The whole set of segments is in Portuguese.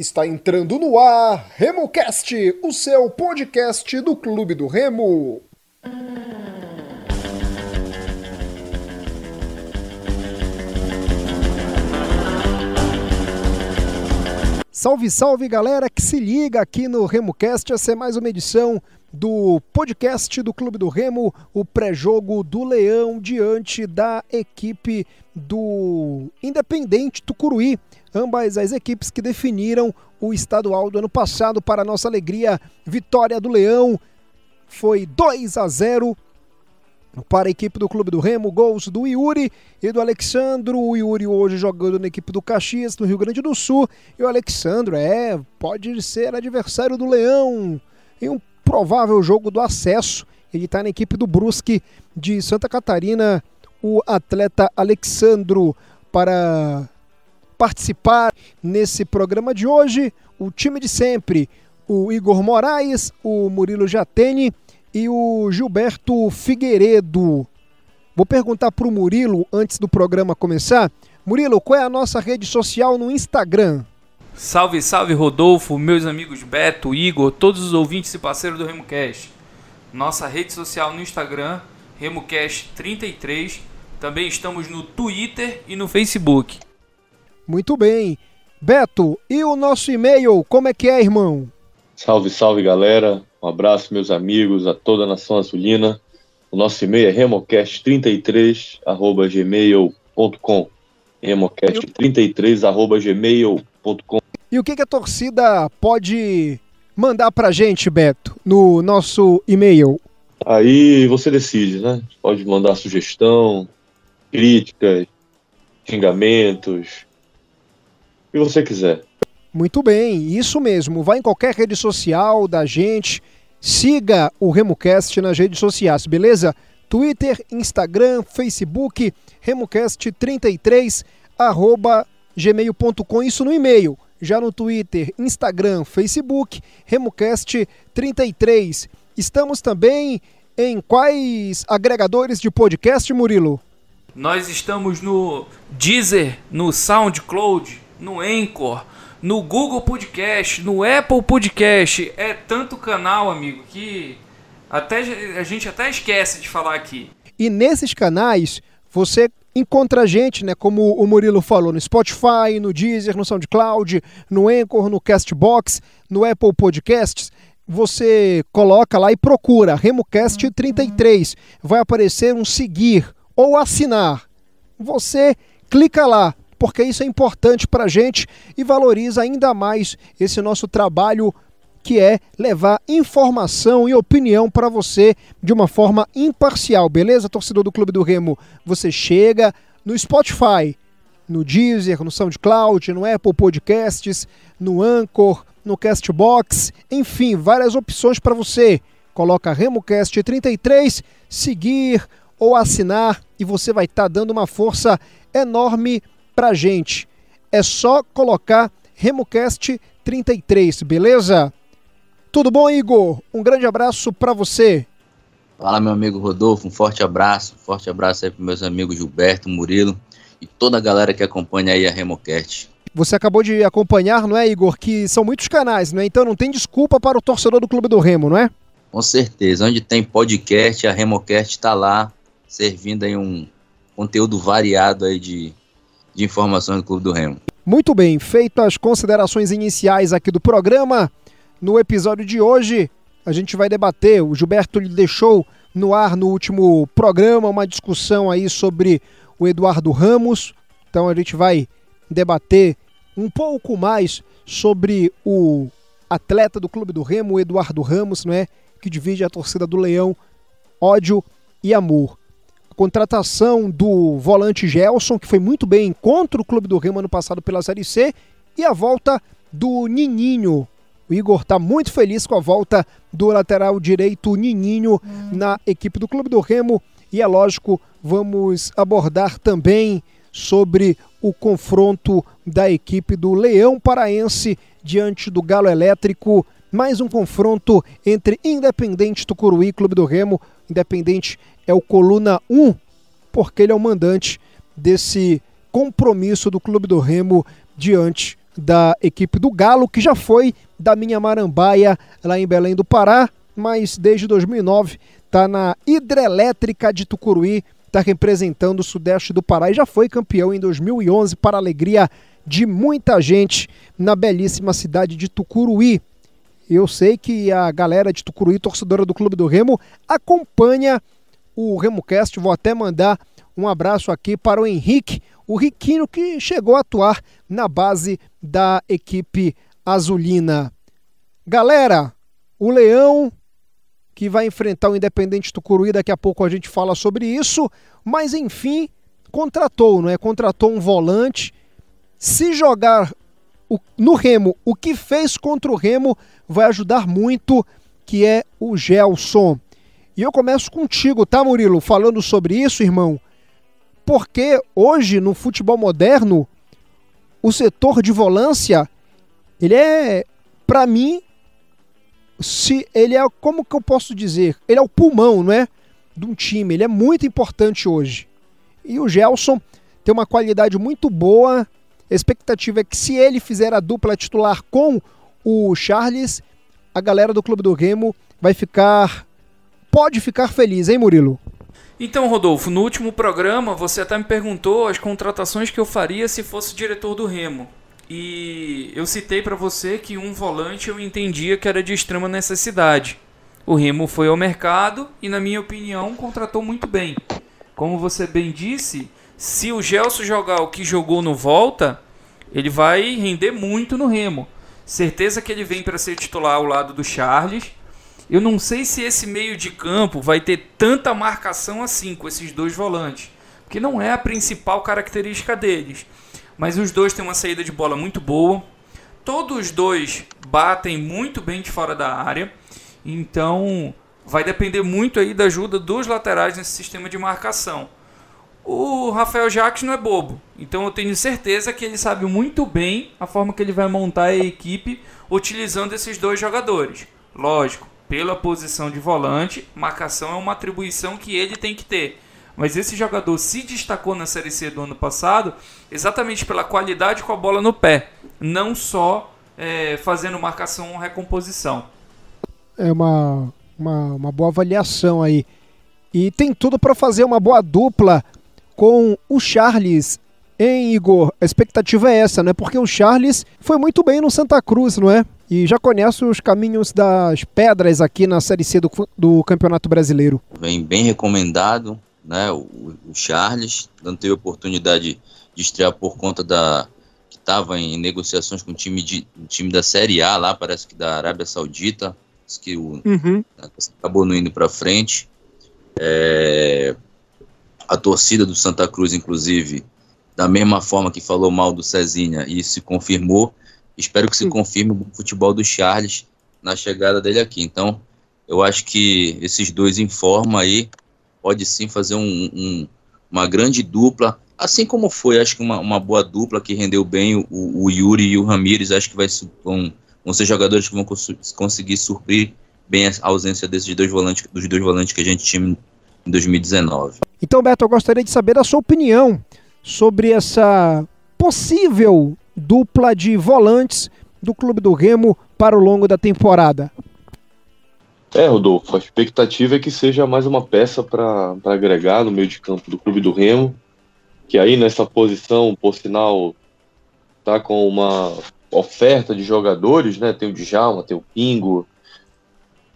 Está entrando no ar RemoCast, o seu podcast do Clube do Remo. Salve, salve galera que se liga aqui no RemoCast. Essa é mais uma edição do podcast do Clube do Remo, o pré-jogo do Leão diante da equipe do Independente Tucuruí. Ambas as equipes que definiram o estadual do ano passado, para nossa alegria, vitória do Leão foi 2 a 0 para a equipe do Clube do Remo, gols do Yuri e do Alexandro. O Yuri hoje jogando na equipe do Caxias, no Rio Grande do Sul. E o Alexandro, é, pode ser adversário do Leão em um provável jogo do acesso. Ele está na equipe do Brusque de Santa Catarina, o atleta Alexandro, para participar nesse programa de hoje. O time de sempre, o Igor Moraes, o Murilo Jatene e o Gilberto Figueiredo. Vou perguntar para o Murilo antes do programa começar. Murilo, qual é a nossa rede social no Instagram? Salve, salve Rodolfo, meus amigos Beto, Igor, todos os ouvintes e parceiros do RemoCast. Nossa rede social no Instagram, RemoCast33. Também estamos no Twitter e no Facebook. Muito bem. Beto, e o nosso e-mail, como é que é, irmão? Salve, salve galera. Um abraço, meus amigos, a toda a nação azulina. O nosso e-mail é remocast33@gmail.com. remocast33@gmail.com. E o que, que a torcida pode mandar pra gente, Beto, no nosso e-mail? Aí você decide, né? Pode mandar sugestão, críticas, xingamentos, o que você quiser. Muito bem, isso mesmo. Vá em qualquer rede social da gente, siga o RemoCast nas redes sociais, beleza? Twitter, Instagram, Facebook, RemoCast33, arroba gmail.com, isso no e-mail já no Twitter, Instagram, Facebook, RemoCast33. Estamos também em quais agregadores de podcast, Murilo? Nós estamos no Deezer, no SoundCloud, no Anchor, no Google Podcast, no Apple Podcast. É tanto canal, amigo, que até a gente até esquece de falar aqui. E nesses canais você encontra a gente, né, como o Murilo falou, no Spotify, no Deezer, no SoundCloud, no Anchor, no Castbox, no Apple Podcasts. Você coloca lá e procura RemoCast 33. Vai aparecer um seguir ou assinar. Você clica lá, porque isso é importante para a gente e valoriza ainda mais esse nosso trabalho que é levar informação e opinião para você de uma forma imparcial, beleza, torcedor do Clube do Remo? Você chega no Spotify, no Deezer, no SoundCloud, no Apple Podcasts, no Anchor, no Castbox, enfim, várias opções para você. Coloca RemoCast 33, seguir ou assinar e você vai estar tá dando uma força enorme para gente. É só colocar RemoCast 33, beleza? Tudo bom, Igor? Um grande abraço para você. Fala, meu amigo Rodolfo, um forte abraço, um forte abraço aí para meus amigos Gilberto, Murilo e toda a galera que acompanha aí a Remocast. Você acabou de acompanhar, não é, Igor? Que são muitos canais, não é? Então não tem desculpa para o torcedor do Clube do Remo, não é? Com certeza. Onde tem podcast, a Remocast está lá, servindo aí um conteúdo variado aí de, de informações do Clube do Remo. Muito bem, feitas as considerações iniciais aqui do programa, no episódio de hoje, a gente vai debater. O Gilberto deixou no ar no último programa uma discussão aí sobre o Eduardo Ramos. Então a gente vai debater um pouco mais sobre o atleta do Clube do Remo, Eduardo Ramos, não é? Que divide a torcida do Leão, ódio e amor. Contratação do volante Gelson, que foi muito bem contra o Clube do Remo ano passado pela Série C, e a volta do Nininho, o Igor está muito feliz com a volta do lateral direito Nininho na equipe do Clube do Remo. E é lógico, vamos abordar também sobre o confronto da equipe do Leão Paraense diante do Galo Elétrico. Mais um confronto entre Independente Tucuruí e Clube do Remo. Independente é o coluna 1, porque ele é o mandante desse compromisso do Clube do Remo diante da equipe do Galo, que já foi da minha Marambaia lá em Belém do Pará, mas desde 2009 está na Hidrelétrica de Tucuruí, está representando o Sudeste do Pará e já foi campeão em 2011 para alegria de muita gente na belíssima cidade de Tucuruí. Eu sei que a galera de Tucuruí, torcedora do Clube do Remo, acompanha o RemoCast. Vou até mandar um abraço aqui para o Henrique, o Riquinho que chegou a atuar na base da equipe azulina. Galera, o Leão que vai enfrentar o Independente Tucuruí, daqui a pouco a gente fala sobre isso, mas enfim, contratou, não é? Contratou um volante. Se jogar no Remo, o que fez contra o Remo vai ajudar muito, que é o Gelson. E eu começo contigo, tá, Murilo? Falando sobre isso, irmão. Porque hoje, no futebol moderno, o setor de volância, ele é, para mim, se ele é, como que eu posso dizer? Ele é o pulmão, não é? De um time. Ele é muito importante hoje. E o Gelson tem uma qualidade muito boa a expectativa é que se ele fizer a dupla titular com o Charles, a galera do Clube do Remo vai ficar. Pode ficar feliz, hein, Murilo? Então, Rodolfo, no último programa você até me perguntou as contratações que eu faria se fosse diretor do Remo. E eu citei para você que um volante eu entendia que era de extrema necessidade. O Remo foi ao mercado e, na minha opinião, contratou muito bem. Como você bem disse, se o Gelson jogar o que jogou no Volta, ele vai render muito no Remo. Certeza que ele vem para ser titular ao lado do Charles. Eu não sei se esse meio de campo vai ter tanta marcação assim com esses dois volantes, porque não é a principal característica deles. Mas os dois têm uma saída de bola muito boa. Todos os dois batem muito bem de fora da área. Então, vai depender muito aí da ajuda dos laterais nesse sistema de marcação. O Rafael Jacques não é bobo, então eu tenho certeza que ele sabe muito bem a forma que ele vai montar a equipe utilizando esses dois jogadores. Lógico, pela posição de volante, marcação é uma atribuição que ele tem que ter. Mas esse jogador se destacou na Série C do ano passado exatamente pela qualidade com a bola no pé, não só é, fazendo marcação ou recomposição. É uma, uma, uma boa avaliação aí. E tem tudo para fazer uma boa dupla com o Charles. Hein, Igor? A expectativa é essa, né? Porque o Charles foi muito bem no Santa Cruz, não é? E já conhece os caminhos das pedras aqui na Série C do, do Campeonato Brasileiro. Vem bem recomendado, né? O, o Charles, não teve oportunidade de estrear por conta da que estava em negociações com o time, de, o time da Série A lá, parece que da Arábia Saudita, que o, uhum. acabou não indo para frente. É, a torcida do Santa Cruz, inclusive, da mesma forma que falou mal do Cezinha e se confirmou, espero que se confirme o futebol do Charles na chegada dele aqui. Então, eu acho que esses dois em forma aí pode sim fazer um, um, uma grande dupla, assim como foi, acho que uma, uma boa dupla que rendeu bem o, o Yuri e o Ramires, acho que vai, vão, vão ser jogadores que vão cons conseguir suprir bem a ausência desses dois volantes, dos dois volantes que a gente tinha em 2019. Então, Beto, eu gostaria de saber a sua opinião sobre essa possível dupla de volantes do Clube do Remo para o longo da temporada. É, Rodolfo, a expectativa é que seja mais uma peça para agregar no meio de campo do Clube do Remo, que aí nessa posição, por sinal, tá com uma oferta de jogadores, né? Tem o Djalma, tem o Pingo,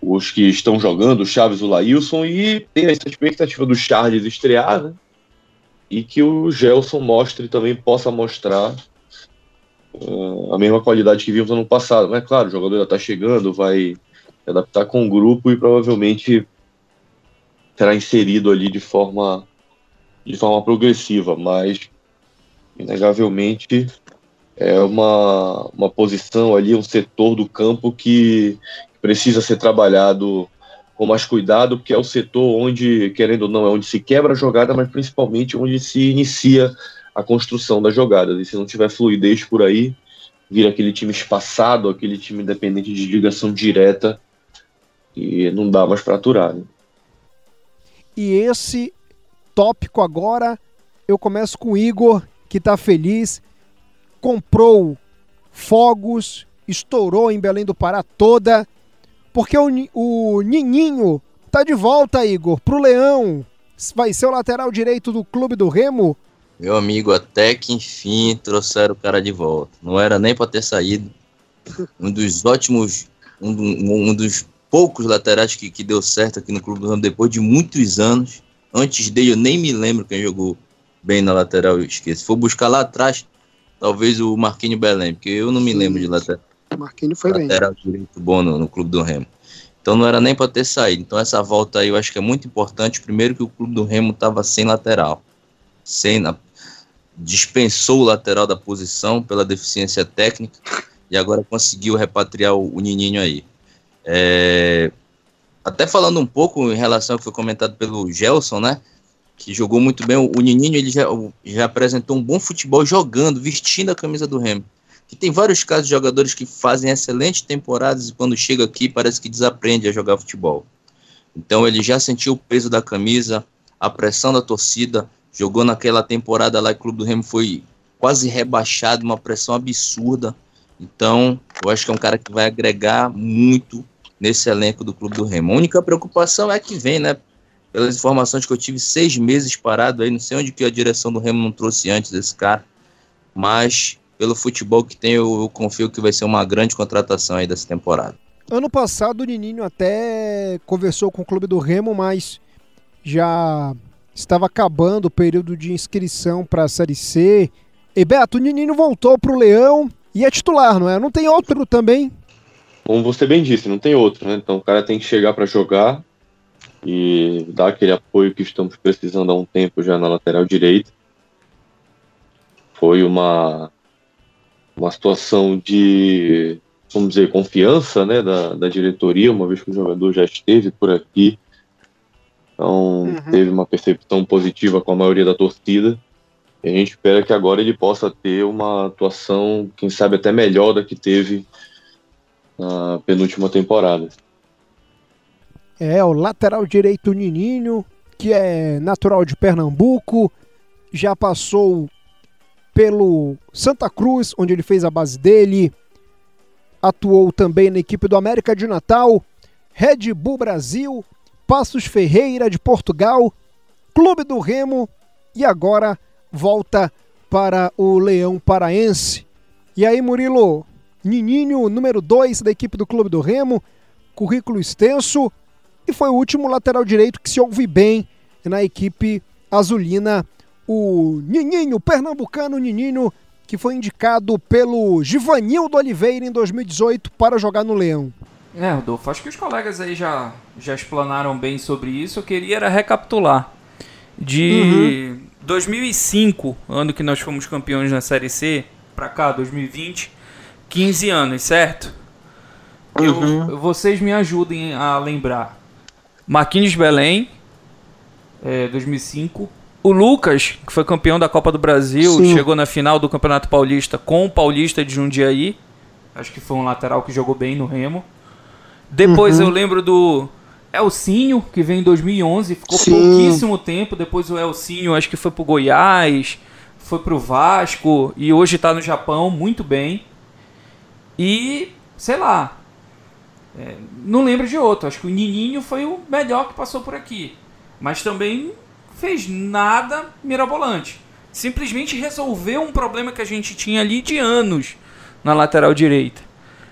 os que estão jogando, o Chaves, o Laílson, e tem essa expectativa do Charles estrear, né? E que o Gelson mostre também, possa mostrar uh, a mesma qualidade que vimos ano passado. Mas, claro, o jogador já está chegando, vai adaptar com o grupo e provavelmente será inserido ali de forma, de forma progressiva, mas inegavelmente é uma, uma posição ali, um setor do campo que, precisa ser trabalhado com mais cuidado, porque é o setor onde, querendo ou não, é onde se quebra a jogada, mas principalmente onde se inicia a construção das jogadas. E se não tiver fluidez por aí, vira aquele time espaçado, aquele time independente de ligação direta, e não dá mais para aturar. Né? E esse tópico agora, eu começo com o Igor, que está feliz, comprou fogos, estourou em Belém do Pará toda, porque o, o Nininho tá de volta, Igor, pro Leão. Vai ser o lateral direito do Clube do Remo. Meu amigo, até que enfim trouxeram o cara de volta. Não era nem para ter saído. Um dos ótimos, um, um dos poucos laterais que, que deu certo aqui no Clube do Remo depois de muitos anos. Antes dele eu nem me lembro quem jogou bem na lateral esquerda. Se for buscar lá atrás, talvez o Marquinho Belém, porque eu não me lembro de lateral. O Marquinho foi bem. direito bom no, no Clube do Remo. Então não era nem para ter saído. Então essa volta aí eu acho que é muito importante. Primeiro que o Clube do Remo estava sem lateral. Sem na... dispensou o lateral da posição pela deficiência técnica e agora conseguiu repatriar o, o Nininho aí. É... Até falando um pouco em relação ao que foi comentado pelo Gelson, né? Que jogou muito bem. O, o Nininho ele já, já apresentou um bom futebol jogando, vestindo a camisa do Remo que tem vários casos de jogadores que fazem excelentes temporadas e quando chega aqui parece que desaprende a jogar futebol. Então ele já sentiu o peso da camisa, a pressão da torcida, jogou naquela temporada lá, o Clube do Remo foi quase rebaixado, uma pressão absurda. Então, eu acho que é um cara que vai agregar muito nesse elenco do Clube do Remo. A única preocupação é que vem, né? Pelas informações que eu tive, seis meses parado aí, não sei onde que a direção do Remo não trouxe antes desse cara, mas pelo futebol que tem, eu, eu, confio que vai ser uma grande contratação aí dessa temporada. Ano passado o Nininho até conversou com o clube do Remo, mas já estava acabando o período de inscrição para a Série C. E Beto, o Nininho voltou para o Leão e é titular, não é? Não tem outro também? Como você bem disse, não tem outro, né? Então o cara tem que chegar para jogar e dar aquele apoio que estamos precisando há um tempo já na lateral direita. Foi uma uma situação de, vamos dizer, confiança né, da, da diretoria, uma vez que o jogador já esteve por aqui. Então, uhum. teve uma percepção positiva com a maioria da torcida. E a gente espera que agora ele possa ter uma atuação, quem sabe até melhor da que teve na penúltima temporada. É, o lateral direito Nininho, que é natural de Pernambuco, já passou pelo Santa Cruz, onde ele fez a base dele. Atuou também na equipe do América de Natal, Red Bull Brasil, Passos Ferreira de Portugal, Clube do Remo e agora volta para o Leão Paraense. E aí, Murilo, Nininho, número 2 da equipe do Clube do Remo, currículo extenso e foi o último lateral direito que se ouve bem na equipe azulina o Nininho, pernambucano Nininho, que foi indicado pelo Givanildo Oliveira em 2018 para jogar no Leão. É, Rodolfo, acho que os colegas aí já, já explanaram bem sobre isso. Eu queria era recapitular. De uhum. 2005, ano que nós fomos campeões na Série C, para cá, 2020, 15 anos, certo? Uhum. Eu, vocês me ajudem a lembrar. Marquinhos Belém, é, 2005. O Lucas, que foi campeão da Copa do Brasil, Sim. chegou na final do Campeonato Paulista com o Paulista de Jundiaí. Acho que foi um lateral que jogou bem no Remo. Depois uhum. eu lembro do Elcinho, que veio em 2011, ficou Sim. pouquíssimo tempo. Depois o Elcinho, acho que foi pro Goiás, foi pro Vasco e hoje tá no Japão, muito bem. E, sei lá, é, não lembro de outro. Acho que o Nininho foi o melhor que passou por aqui. Mas também fez nada mirabolante. Simplesmente resolveu um problema que a gente tinha ali de anos na lateral direita.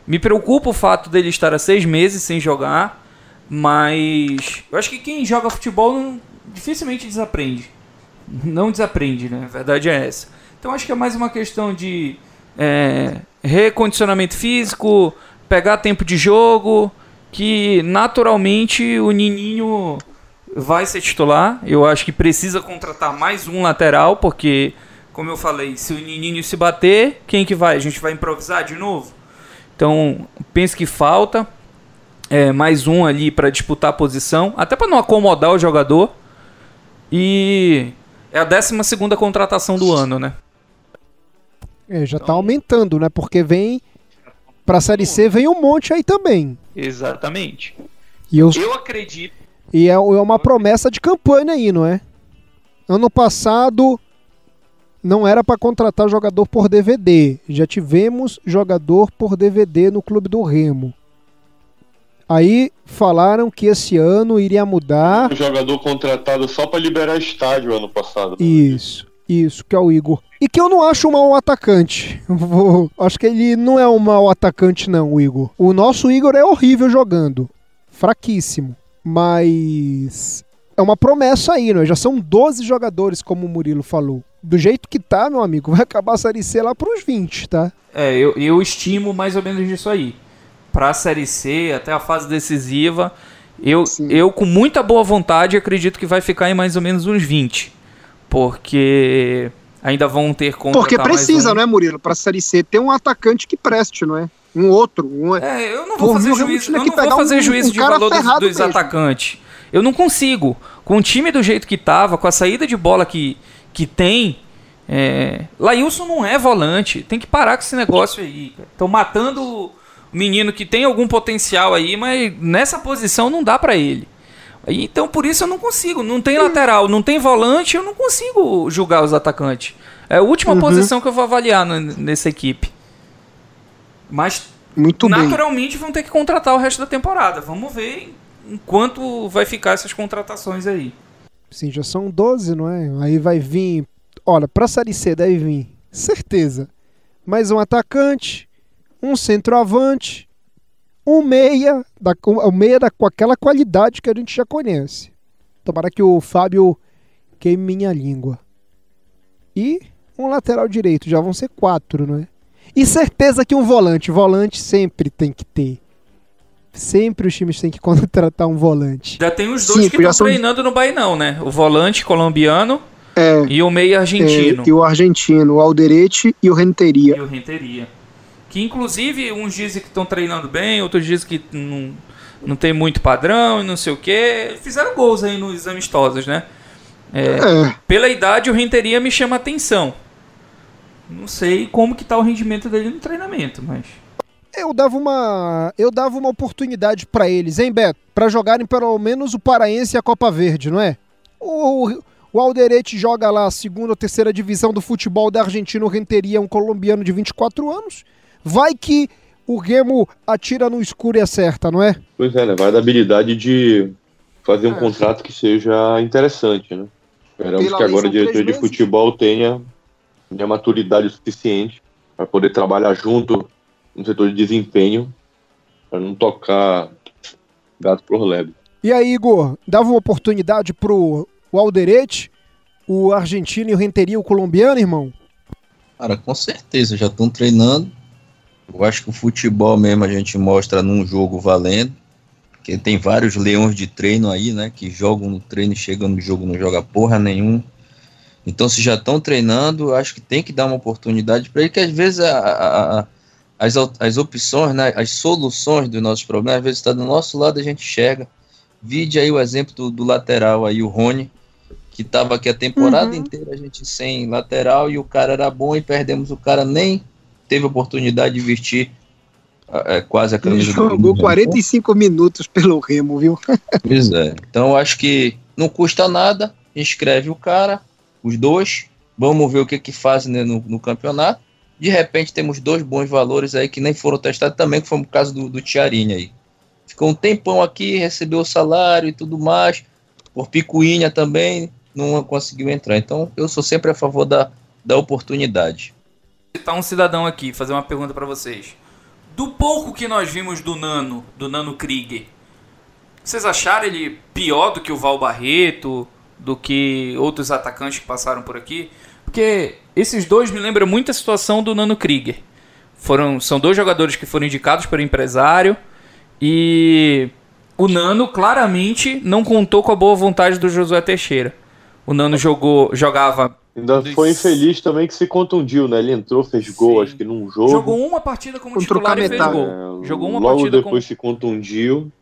Me preocupa o fato dele estar há seis meses sem jogar, mas eu acho que quem joga futebol não, dificilmente desaprende. Não desaprende, né? A verdade é essa. Então acho que é mais uma questão de é, recondicionamento físico, pegar tempo de jogo, que naturalmente o Nininho vai ser titular. Eu acho que precisa contratar mais um lateral, porque, como eu falei, se o Nininho se bater, quem que vai? A gente vai improvisar de novo? Então, penso que falta é, mais um ali para disputar a posição, até para não acomodar o jogador. E é a 12 segunda contratação do ano, né? É, já está aumentando, né? Porque vem para a Série C vem um monte aí também. Exatamente. E eu, eu acredito e é, é uma promessa de campanha aí, não é? Ano passado, não era para contratar jogador por DVD. Já tivemos jogador por DVD no Clube do Remo. Aí falaram que esse ano iria mudar. Um jogador contratado só para liberar estádio ano passado. Isso, isso, que é o Igor. E que eu não acho um mau atacante. Vou- acho que ele não é um mau atacante, não, o Igor. O nosso Igor é horrível jogando. Fraquíssimo. Mas. É uma promessa aí, né? Já são 12 jogadores, como o Murilo falou. Do jeito que tá, meu amigo, vai acabar a Série C lá pros 20, tá? É, eu, eu estimo mais ou menos isso aí. Pra Série C, até a fase decisiva, eu, eu com muita boa vontade acredito que vai ficar em mais ou menos uns 20. Porque ainda vão ter conta. Porque precisa, né, Murilo? Pra Série C ter um atacante que preste, não é? Um outro. Um... É, eu não vou Por fazer juízo, eu não vou fazer um- juízo um de valor dos, dos atacantes. Eu não consigo. Com o time do jeito que tava, com a saída de bola que, que tem. É... Lailson não é volante. Tem que parar com esse negócio aí. Estão matando o menino que tem algum potencial aí, mas nessa posição não dá pra ele. Então por isso eu não consigo. Não tem lateral, não tem volante, eu não consigo julgar os atacantes. É a última Uhum. posição que eu vou avaliar nessa equipe. Mas Muito bem. naturalmente vão ter que contratar o resto da temporada. Vamos ver enquanto vai ficar essas contratações aí. Sim, já são 12, não é? Aí vai vir. Olha, pra Série C deve vir, certeza. Mais um atacante, um centroavante, um meia, da, o meia da, com aquela qualidade que a gente já conhece. Tomara que o Fábio queime minha língua. E um lateral direito, já vão ser quatro, não é? E certeza que um volante. Volante sempre tem que ter. Sempre os times têm que contratar um volante. Já tem os dois Sim, que estão são- treinando no Bainão, né? O volante colombiano É, e o meia argentino. é, e o argentino, o Alderete e o Renteria. E o Renteria. Que inclusive uns dizem que estão treinando bem, outros dizem que não, não tem muito padrão e não sei o que. Fizeram gols aí nos amistosos, né? É, Pela idade, o Renteria me chama atenção. Não sei como que tá o rendimento dele no treinamento, mas. eu dava uma, eu dava uma oportunidade pra eles, hein, Beto? Pra jogarem pelo menos o Paraense e a Copa Verde, não é? O, o Alderete joga lá a segunda ou terceira divisão do futebol da Argentina, o Renteria é um colombiano de 24 anos. Vai que o Remo atira no escuro e acerta, não é? Pois é, né? Vai da habilidade de fazer um É. contrato que seja interessante, né? Esperamos que agora o diretor de futebol tenha, tenha maturidade suficiente para poder trabalhar junto no setor de desempenho, para não tocar gato por lebre. E aí, Igor, dava uma oportunidade pro o Alderete, o argentino e o Renteria, o colombiano, irmão? Cara, com certeza, já estão treinando. Eu acho que o futebol mesmo a gente mostra num jogo valendo. Porque tem vários leões de treino aí, né? Que jogam no treino e chegam no jogo não joga porra nenhum. Então, se já estão treinando, acho que tem que dar uma oportunidade para ele, que às vezes a- a- as, as opções, né, as soluções dos nossos problemas, às vezes está do nosso lado, a gente enxerga. Vide aí o exemplo do, do lateral aí, o Rony, que estava aqui a temporada Uhum. inteira, a gente sem lateral, e o cara era bom e perdemos o cara, nem teve oportunidade de vestir é, quase a Ele camisa do jogou clube. 45 minutos pelo Remo, viu? Pois é. Então acho que não custa nada, inscreve o cara, os dois, vamos ver o que que fazem né, no, no campeonato. De repente temos dois bons valores aí que nem foram testados também, que foi o caso do, do Tiarini aí. Ficou um tempão aqui, recebeu o salário e tudo mais, por picuinha também, não conseguiu entrar. Então eu sou sempre a favor da, da oportunidade. Tá um cidadão aqui, fazer uma pergunta pra vocês. Do pouco que nós vimos do Nano, do Nano Krieger, vocês acharam ele pior do que o Val Barreto, do que outros atacantes que passaram por aqui? Porque esses dois me lembram muito a situação do Nano Krieger. Foram, são dois jogadores que foram indicados pelo empresário e o Nano claramente não contou com a boa vontade do Josué Teixeira. O Nano jogou, jogava Ainda foi infeliz também que se contundiu, né? Ele entrou, fez gol, Sim. acho que num jogo. Jogou uma partida como Contra titular e fez gol. É, Jogou uma logo partida depois com... se contundiu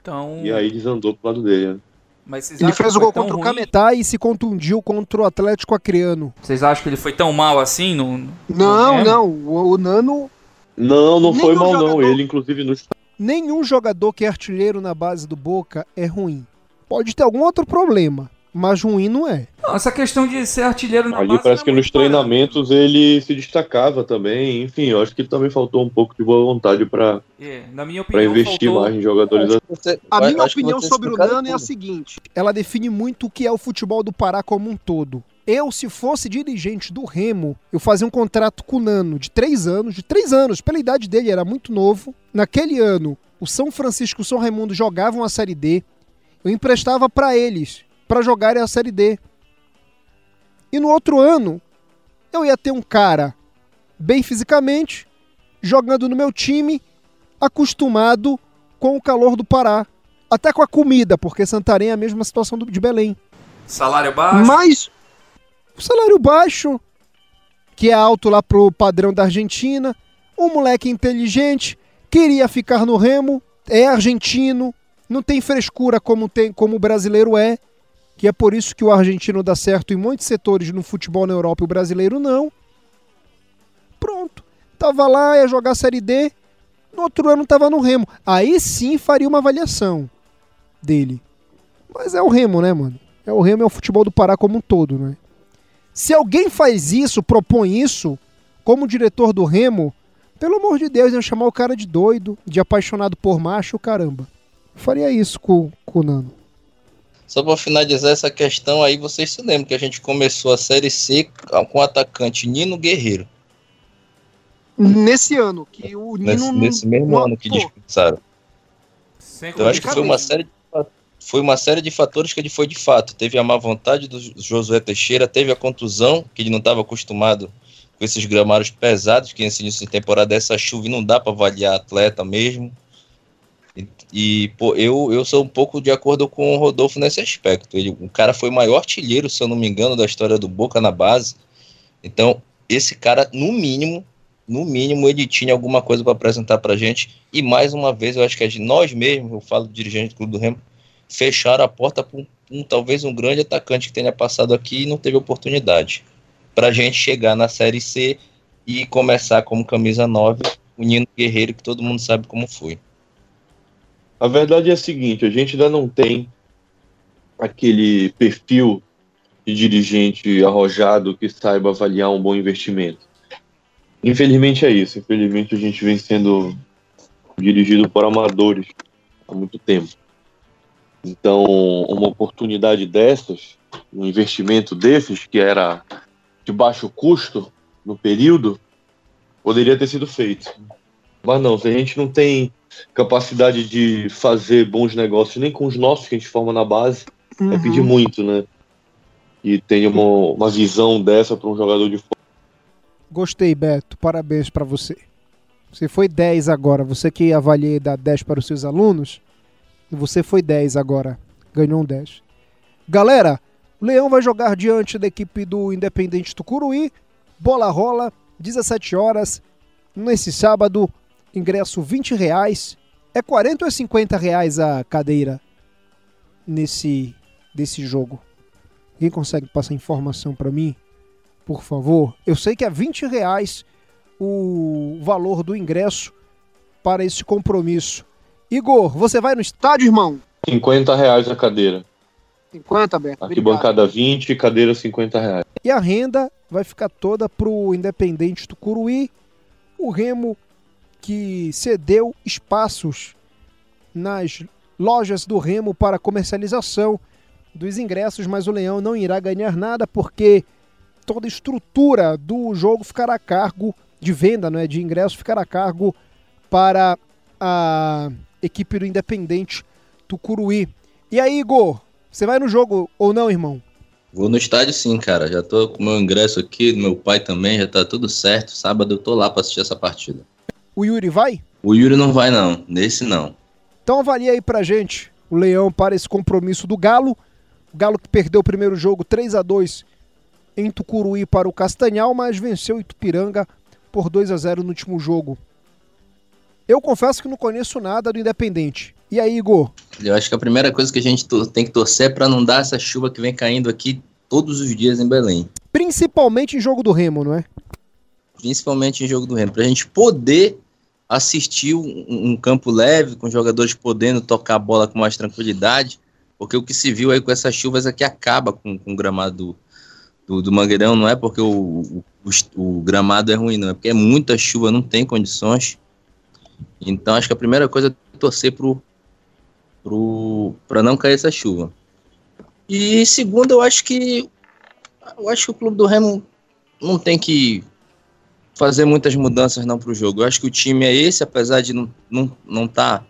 Então... e aí desandou pro lado dele. Né? Mas vocês Ele fez que o foi gol contra o ruim? Cametá e se contundiu contra o Atlético Acreano. Vocês acham que ele foi tão mal assim? No... no- Não, no- não. O, o Nano, Não, não foi mal não. jogador- Ele inclusive no nenhum jogador que é artilheiro na base do Boca é ruim. Pode ter algum outro problema, mas ruim não é. Não, essa questão de ser artilheiro na Ali base parece não que é nos treinamentos ele se destacava também. Enfim, eu acho que também faltou um pouco de boa vontade para. É, na minha para investir faltou... mais em jogadores assim. Você- A minha acho opinião sobre o Nano é a seguinte: ela define muito o que é o futebol do Pará como um todo. Eu, se fosse dirigente do Remo, eu fazia um contrato com o Nano de três anos, de três anos, pela idade dele, era muito novo. Naquele ano, o São Francisco e o São Raimundo jogavam a Série D. Eu emprestava para eles, para jogarem a Série D. E no outro ano, eu ia ter um cara bem fisicamente, jogando no meu time, acostumado com o calor do Pará. Até com a comida, porque Santarém é a mesma situação de Belém. Salário baixo. Mas o salário baixo, que é alto lá pro padrão da Argentina, um moleque inteligente, queria ficar no Remo, é argentino, não tem frescura como tem como o brasileiro é, que é por isso que o argentino dá certo em muitos setores no futebol na Europa e o brasileiro não. Pronto. Tava lá, ia jogar Série D, no outro ano tava no Remo. Aí sim faria uma avaliação dele. Mas é o Remo, né, mano? É o Remo é o futebol do Pará como um todo, né? Se alguém faz isso, propõe isso, como diretor do Remo, pelo amor de Deus, ia chamar o cara de doido, de apaixonado por macho, caramba. Faria isso com, com o Nano. Só pra finalizar essa questão aí, vocês se lembram que a gente começou a Série C com o atacante Nino Guerreiro. Nesse ano, que o Nino. Nesse, nesse mesmo não- ano que dispensaram. Sem Então, Eu acho que foi uma série de, foi uma série de fatores que ele foi de fato. Teve a má vontade do Josué Teixeira, teve a contusão, que ele não estava acostumado com esses gramados pesados, que nesse início de temporada essa chuva e não dá para avaliar atleta mesmo. E, pô, eu, eu sou um pouco de acordo com o Rodolfo nesse aspecto. Ele, o cara foi o maior artilheiro, se eu não me engano, da história do Boca na base. Então, esse cara, no mínimo, no mínimo, ele tinha alguma coisa para apresentar pra gente. E mais uma vez, eu acho que a gente, nós mesmos, eu falo do dirigente do Clube do Remo, fecharam a porta para um, um- talvez um grande atacante que tenha passado aqui e não teve oportunidade. Pra gente chegar na Série C e começar como camisa 9, o Nino Guerreiro, que todo mundo sabe como foi. A verdade é a seguinte, a gente ainda não tem aquele perfil de dirigente arrojado que saiba avaliar um bom investimento. Infelizmente é isso. Infelizmente a gente vem sendo dirigido por amadores há muito tempo. Então, uma oportunidade dessas, um investimento desses, que era de baixo custo no período, poderia ter sido feito. Mas não, se a gente não tem capacidade de fazer bons negócios nem com os nossos que a gente forma na base, é pedir muito, né? E tem uma, uma visão dessa para um jogador de fora. Gostei, Beto. Parabéns pra você. Você foi 10 agora. Você que avaliei dar 10 para os seus alunos, você foi 10 agora. Ganhou um 10. Galera, o Leão vai jogar diante da equipe do Independente Tucuruí. Bola rola, 17 horas. Nesse sábado, ingresso 20 reais. É 40 ou é 50 reais a cadeira nesse desse jogo? Alguém consegue passar informação pra mim? Por favor. Eu sei que é 20 reais o valor do ingresso para esse compromisso. Igor, você vai no estádio, irmão? 50 reais a cadeira. 50, Beto. Arquibancada 20, cadeira 50 reais. E a renda vai ficar toda pro Independente do Curuí, o Remo que cedeu espaços nas lojas do Remo para comercialização dos ingressos, mas o Leão não irá ganhar nada porque toda a estrutura do jogo ficará a cargo de venda, não é, de ingresso ficará a cargo para a equipe do Independente Tucuruí. E aí, Igor, você vai no jogo ou não, irmão? Vou no estádio sim, cara. Já tô com meu ingresso aqui, do meu pai também, já tá tudo certo. Sábado eu tô lá pra assistir essa partida. O Yuri vai? O Yuri não vai não, nesse não. Então avalia aí pra gente o Leão para esse compromisso do Galo. O Galo que perdeu o primeiro jogo 3 a 2 em Tucuruí para o Castanhal, mas venceu Itupiranga por 2 a 0 no último jogo. Eu confesso que não conheço nada do Independente. E aí, Igor? Eu acho que a primeira coisa que a gente tem que torcer é pra não dar essa chuva que vem caindo aqui todos os dias em Belém. Principalmente em jogo do Remo, não é? Principalmente em jogo do Remo. Pra gente poder assistir um, um campo leve, com jogadores podendo tocar a bola com mais tranquilidade. Porque o que se viu aí com essas chuvas é que acaba com, com o gramado do, do, Mangueirão, não é porque o, o, o, gramado é ruim, não, é porque é muita chuva, não tem condições. Então acho que a primeira coisa é torcer pro, para não cair essa chuva. E segundo, eu acho que eu acho que o clube do Remo não tem que fazer muitas mudanças não para o jogo. Eu acho que o time é esse, apesar de não não não tá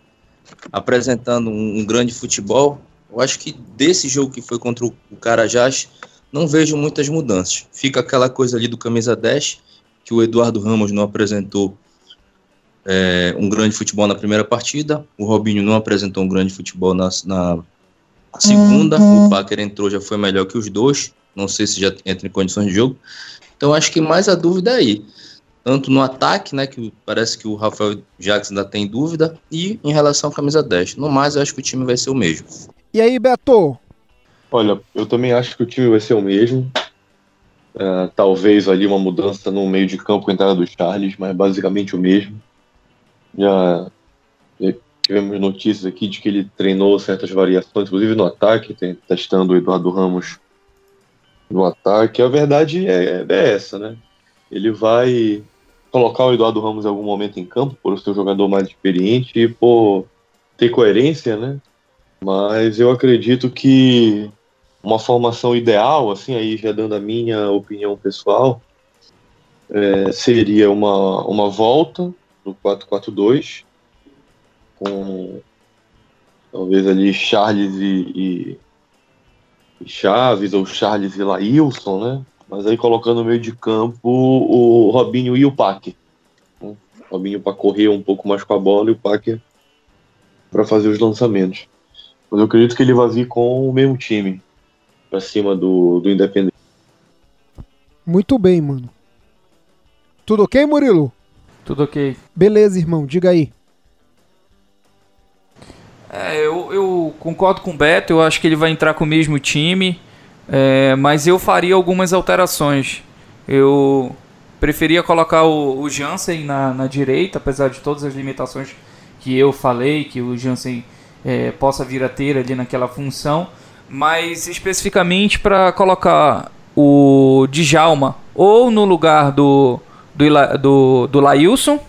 apresentando um, um, grande futebol. Eu acho que desse jogo que foi contra o, o Carajás, não vejo muitas mudanças. Fica aquela coisa ali do camisa 10 que o Eduardo Ramos não apresentou é, um grande futebol na primeira partida, o Robinho não apresentou um grande futebol na, na segunda, uhum. o Packer entrou, já foi melhor que os dois, não sei se já entra em condições de jogo, então acho que mais a dúvida é aí, tanto no ataque, né, que parece que o Rafael Jacques ainda tem dúvida, e em relação à camisa 10, no mais eu acho que o time vai ser o mesmo. E aí, Beto? Olha, eu também acho que o time vai ser o mesmo, Uh, talvez ali uma mudança no meio de campo com a entrada do Charles, mas basicamente o mesmo. Já, já tivemos notícias aqui de que ele treinou certas variações, inclusive no ataque, tem, testando o Eduardo Ramos no ataque. A verdade é, é essa, né? Ele vai colocar o Eduardo Ramos em algum momento em campo, por ser o jogador mais experiente e por ter coerência, né? Mas eu acredito que uma formação ideal, assim, aí já dando a minha opinião pessoal, é, seria uma, uma volta no 4-4-2, com talvez ali Charles e, e, e, Chaves, ou Charles e Laílson, né? Mas aí colocando no meio de campo o Robinho e o Paque. Né? Robinho para correr um pouco mais com a bola e o Paque para fazer os lançamentos. Mas eu acredito que ele vai vir com o mesmo time para cima do, do Independente. Muito bem, mano. Tudo ok, Murilo? Tudo ok. Beleza, irmão, diga aí. É, eu, eu, concordo com o Beto, eu acho que ele vai entrar com o mesmo time, é, mas eu faria algumas alterações. Eu preferia colocar o, o Jansen na, na, direita, apesar de todas as limitações que eu falei, que o Jansen é, possa vir a ter ali naquela função, mas especificamente para colocar o Djalma ou no lugar do, do, do, do Lailson,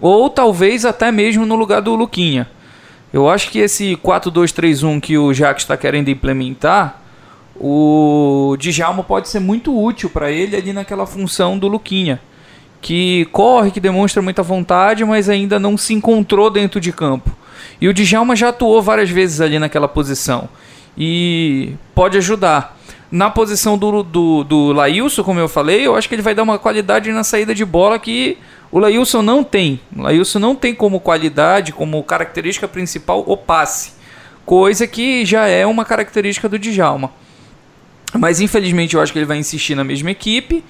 ou talvez até mesmo no lugar do Luquinha. Eu acho que esse 4-2-3-1 que o Jacques está querendo implementar, o Djalma pode ser muito útil para ele ali naquela função do Luquinha, que corre, que demonstra muita vontade, mas ainda não se encontrou dentro de campo. E o Djalma já atuou várias vezes ali naquela posição e pode ajudar. Na posição do, do, do Lailson, como eu falei, eu acho que ele vai dar uma qualidade na saída de bola que o Lailson não tem. O Lailson não tem como qualidade, como característica principal, o passe. Coisa que já é uma característica do Djalma. Mas infelizmente eu acho que ele vai insistir na mesma equipe.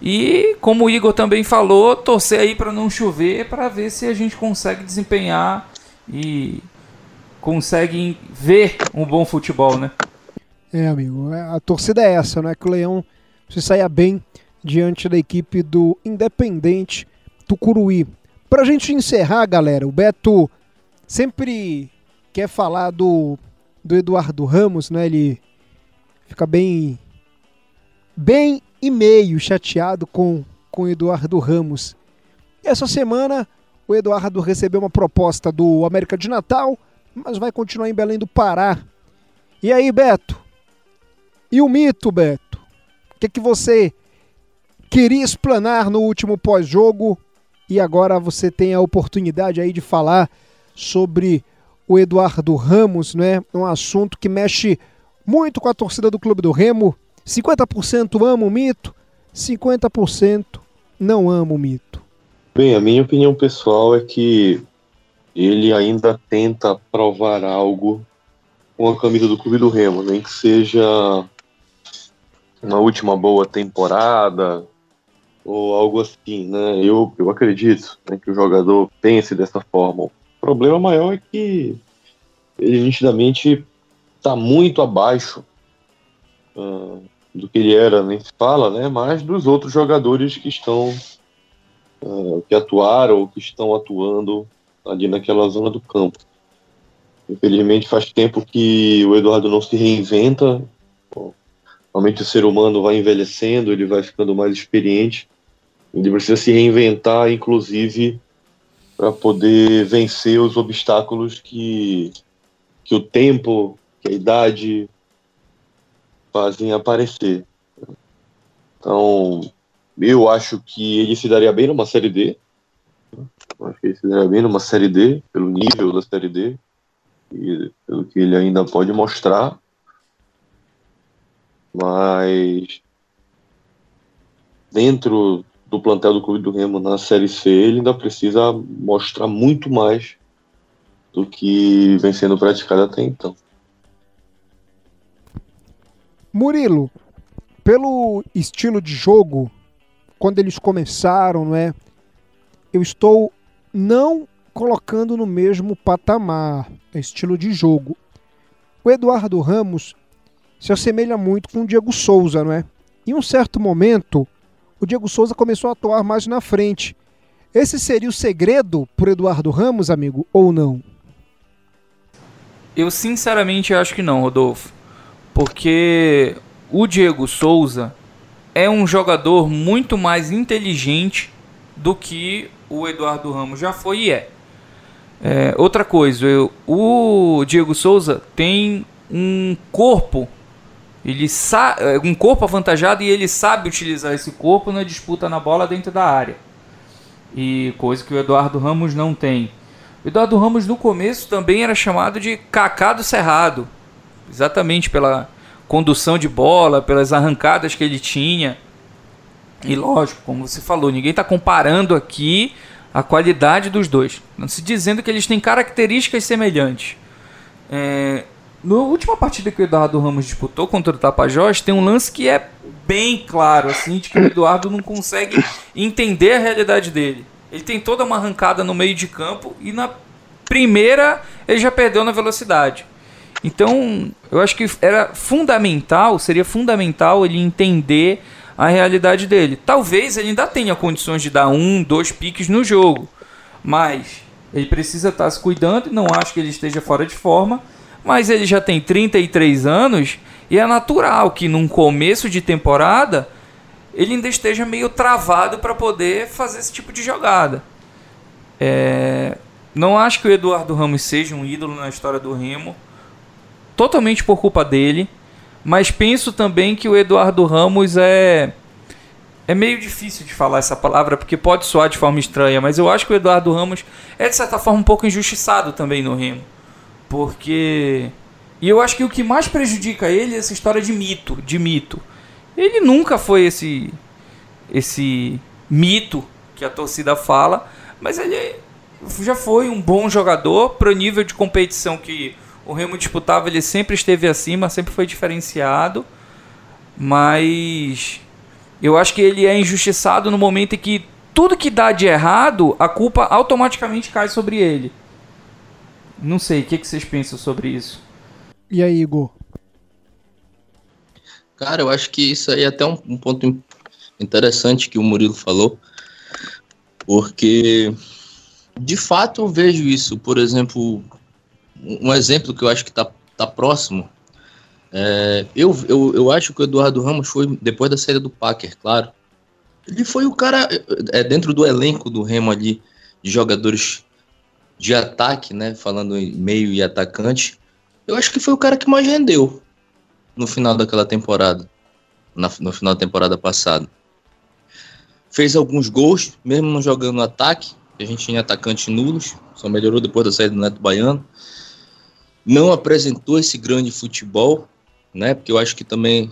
E como o Igor também falou, torcer aí para não chover para ver se a gente consegue desempenhar e consegue ver um bom futebol, né? É, amigo, é, a torcida é essa, né? Que o Leão se saia bem diante da equipe do Independente Tucuruí. Pra gente encerrar, galera, o Beto sempre quer falar do, do Eduardo Ramos, né? Ele fica bem bem e meio chateado com com Eduardo Ramos. Essa semana o Eduardo recebeu uma proposta do América de Natal, mas vai continuar em Belém do Pará. E aí, Beto? E o mito, Beto? O que, que você queria explanar no último pós-jogo e agora você tem a oportunidade aí de falar sobre o Eduardo Ramos, né? Um assunto que mexe muito com a torcida do Clube do Remo. 50% ama o mito, 50% não ama o mito. Bem, a minha opinião pessoal é que ele ainda tenta provar algo com a camisa do Clube do Remo, nem que seja na última boa temporada ou algo assim, né? Eu, eu acredito né, que o jogador pense dessa forma. O problema maior é que ele nitidamente está muito abaixo uh, do que ele era, nem se fala, né? Mas dos outros jogadores que estão uh, que atuaram ou que estão atuando ali naquela zona do campo. Infelizmente faz tempo que o Eduardo não se reinventa. Normalmente o ser humano vai envelhecendo, ele vai ficando mais experiente. Ele precisa se reinventar, inclusive, para poder vencer os obstáculos que, que o tempo, que a idade fazem aparecer. Então, eu acho que ele se daria bem numa série D. Eu acho que ele se daria bem numa série D, pelo nível da série D e pelo que ele ainda pode mostrar. Mas dentro do plantel do Clube do Remo na Série C, ele ainda precisa mostrar muito mais do que vem sendo praticado até então. Murilo, pelo estilo de jogo, quando eles começaram, não é? Eu estou não colocando no mesmo patamar, é estilo de jogo. O Eduardo Ramos se assemelha muito com o Diego Souza, não é? Em um certo momento, o Diego Souza começou a atuar mais na frente. Esse seria o segredo para Eduardo Ramos, amigo, ou não? Eu sinceramente acho que não, Rodolfo. Porque o Diego Souza é um jogador muito mais inteligente do que o Eduardo Ramos já foi e é. é outra coisa, eu, o Diego Souza tem um corpo ele é, um corpo avantajado e ele sabe utilizar esse corpo na disputa na bola dentro da área. E coisa que o Eduardo Ramos não tem. O Eduardo Ramos no começo também era chamado de Cacá do Cerrado. Exatamente pela condução de bola, pelas arrancadas que ele tinha. E lógico, como você falou, ninguém está comparando aqui a qualidade dos dois. Não se dizendo que eles têm características semelhantes. É, na última partida que o Eduardo Ramos disputou contra o Tapajós, tem um lance que é bem claro, assim, de que o Eduardo não consegue entender a realidade dele. Ele tem toda uma arrancada no meio de campo e na primeira ele já perdeu na velocidade. Então, eu acho que era fundamental, seria fundamental ele entender a realidade dele. Talvez ele ainda tenha condições de dar um, dois piques no jogo, mas ele precisa estar se cuidando não acho que ele esteja fora de forma mas ele já tem 33 anos e é natural que num começo de temporada ele ainda esteja meio travado para poder fazer esse tipo de jogada. É... Não acho que o Eduardo Ramos seja um ídolo na história do Remo, totalmente por culpa dele, mas penso também que o Eduardo Ramos é é meio difícil de falar essa palavra porque pode soar de forma estranha, mas eu acho que o Eduardo Ramos é de certa forma um pouco injustiçado também no Remo. Porque. E eu acho que o que mais prejudica ele é essa história de mito, de mito. Ele nunca foi esse esse mito que a torcida fala, mas ele já foi um bom jogador para o nível de competição que o Remo disputava, ele sempre esteve acima, sempre foi diferenciado. Mas eu acho que ele é injustiçado no momento em que tudo que dá de errado, a culpa automaticamente cai sobre ele. Não sei, o que, que vocês pensam sobre isso? E aí, Igor? Cara, eu acho que isso aí é até um, um ponto interessante que o Murilo falou, porque de fato eu vejo isso. Por exemplo, um exemplo que eu acho que está tá próximo. É, eu, eu, eu acho que o Eduardo Ramos foi, depois da saída do Packer, claro. Ele foi o cara, é, dentro do elenco do Remo ali, de jogadores de ataque, né? Falando em meio e atacante, eu acho que foi o cara que mais rendeu no final daquela temporada, na, no final da temporada passada. Fez alguns gols, mesmo não jogando no ataque, a gente tinha atacantes nulos, só melhorou depois da saída do Neto Baiano. Não apresentou esse grande futebol, né? Porque eu acho que também,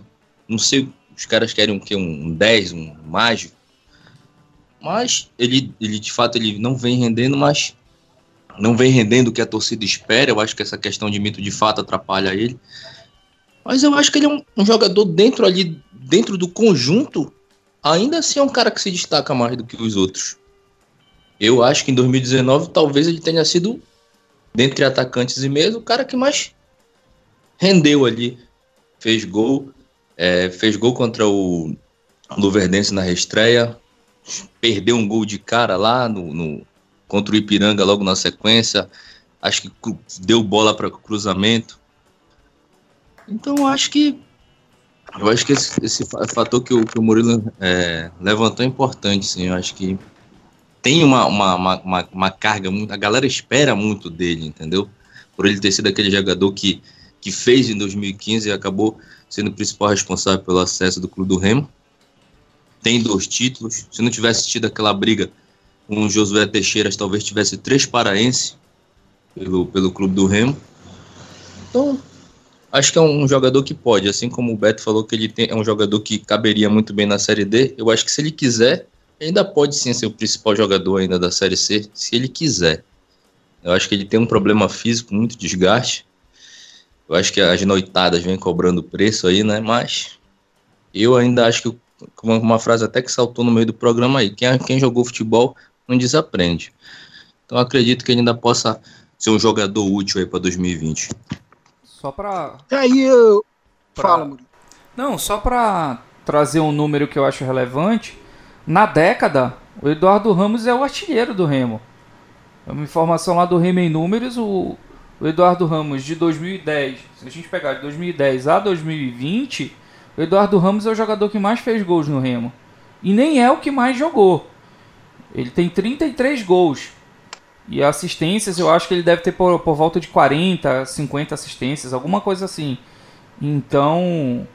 não sei, os caras querem o quê? Um 10, um mágico. Mas ele, ele de fato ele não vem rendendo, mas não vem rendendo o que a torcida espera. Eu acho que essa questão de mito de fato atrapalha ele. Mas eu acho que ele é um, um, jogador dentro ali, dentro do conjunto, ainda assim é um cara que se destaca mais do que os outros. Eu acho que em 2019 talvez ele tenha sido, dentre atacantes e meios, o cara que mais rendeu ali. Fez gol, é, fez gol contra o Luverdense na reestreia, perdeu um gol de cara lá no, no contra o Ipiranga logo na sequência. acho que deu bola para cruzamento. Então acho que eu acho que esse, esse fator que o, que o Murilo é, levantou é importante, sim. Eu acho que tem uma, uma, uma, uma, carga. A galera espera muito dele, entendeu? Por ele ter sido aquele jogador que, que fez em 2015 e acabou sendo o principal responsável pelo acesso do Clube do Remo. Tem dois títulos. Se não tivesse tido aquela briga com o Josué Teixeira, talvez tivesse três paraenses pelo, pelo Clube do Remo. Então, acho que é um jogador que pode, assim como o Beto falou que ele tem, é um jogador que caberia muito bem na Série D, eu acho que se ele quiser, ainda pode sim ser o principal jogador ainda da Série C, se ele quiser. Eu acho que ele tem um problema físico, muito desgaste. Eu acho que as noitadas vêm cobrando preço aí, né? Mas eu ainda acho que, como uma frase até que saltou no meio do programa aí, quem, quem jogou futebol não desaprende. Então acredito que ele ainda possa ser um jogador útil aí para 2020. Só para. Aí eu. Pra... Fala, Murilo. Não, só para trazer um número que eu acho relevante. Na década, o Eduardo Ramos é o artilheiro do Remo. É uma informação lá do Remo em números. O, o Eduardo Ramos de 2010, se a gente pegar de 2010 a 2020, o Eduardo Ramos é o jogador que mais fez gols no Remo. E nem é o que mais jogou. Ele tem 33 gols. E assistências, eu acho que ele deve ter por, por volta de 40, 50 assistências, alguma coisa assim. Então,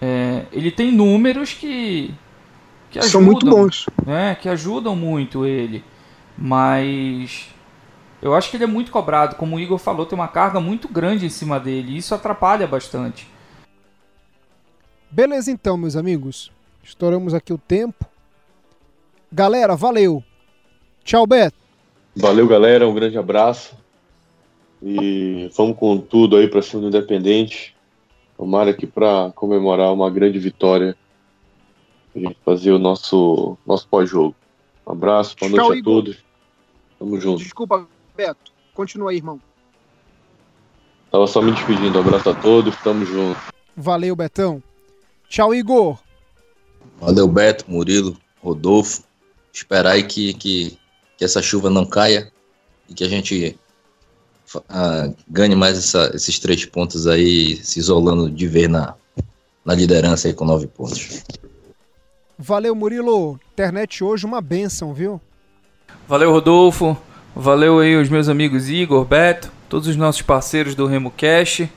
é, ele tem números que, que ajudam, são muito bons, né, que ajudam muito ele. Mas eu acho que ele é muito cobrado, como o Igor falou, tem uma carga muito grande em cima dele, e isso atrapalha bastante. Beleza então, meus amigos. Estouramos aqui o tempo. Galera, valeu. Tchau, Beto. Valeu, galera. Um grande abraço. E vamos com tudo aí para cima do Independente. Tomara aqui para comemorar uma grande vitória. A gente fazer o nosso, nosso pós-jogo. Um abraço, boa noite Tchau, a todos. Tamo junto. Desculpa, Beto. Continua aí, irmão. Tava só me despedindo. Um abraço a todos. Tamo junto. Valeu, Betão. Tchau, Igor. Valeu, Beto, Murilo, Rodolfo. Esperar aí que, que que essa chuva não caia e que a gente uh, ganhe mais essa, esses três pontos aí, se isolando de ver na, na liderança aí com nove pontos. Valeu, Murilo. Internet hoje uma benção, viu? Valeu, Rodolfo. Valeu aí os meus amigos Igor, Beto, todos os nossos parceiros do Remo Cash.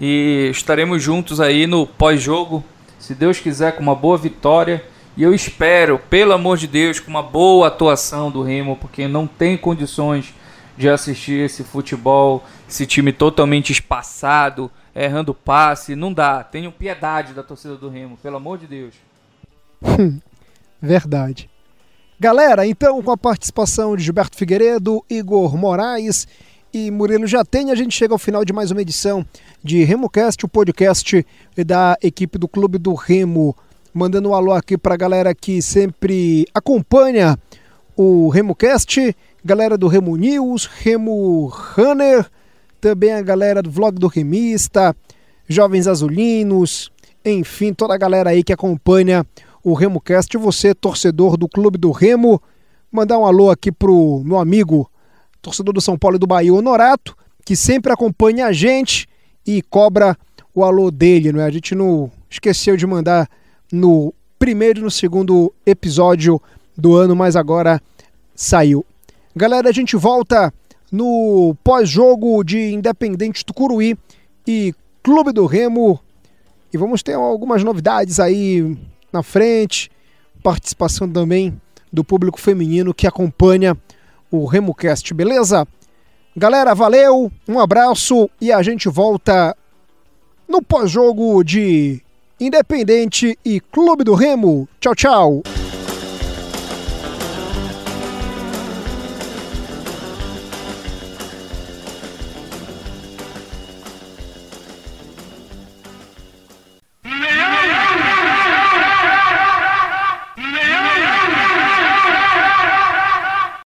E estaremos juntos aí no pós-jogo, se Deus quiser, com uma boa vitória e eu espero, pelo amor de Deus, com uma boa atuação do Remo, porque não tem condições de assistir esse futebol, esse time totalmente espaçado, errando passe. Não dá. Tenham piedade da torcida do Remo, pelo amor de Deus. Verdade. Galera, então com a participação de Gilberto Figueiredo, Igor Moraes e Murilo Jatene, a gente chega ao final de mais uma edição de RemoCast, o podcast da equipe do Clube do Remo mandando um alô aqui para a galera que sempre acompanha o RemoCast, galera do Remo News, Remo Runner, também a galera do Vlog do Remista, Jovens Azulinos, enfim, toda a galera aí que acompanha o RemoCast. Você, torcedor do Clube do Remo, mandar um alô aqui pro meu amigo, torcedor do São Paulo e do Bahia, Honorato, que sempre acompanha a gente e cobra o alô dele, não é? A gente não esqueceu de mandar no primeiro e no segundo episódio do ano, mas agora saiu. Galera, a gente volta no pós-jogo de Independente do Curuí e Clube do Remo. E vamos ter algumas novidades aí na frente. Participação também do público feminino que acompanha o RemoCast, beleza? Galera, valeu, um abraço e a gente volta no pós-jogo de Independente e Clube do Remo. Tchau, tchau.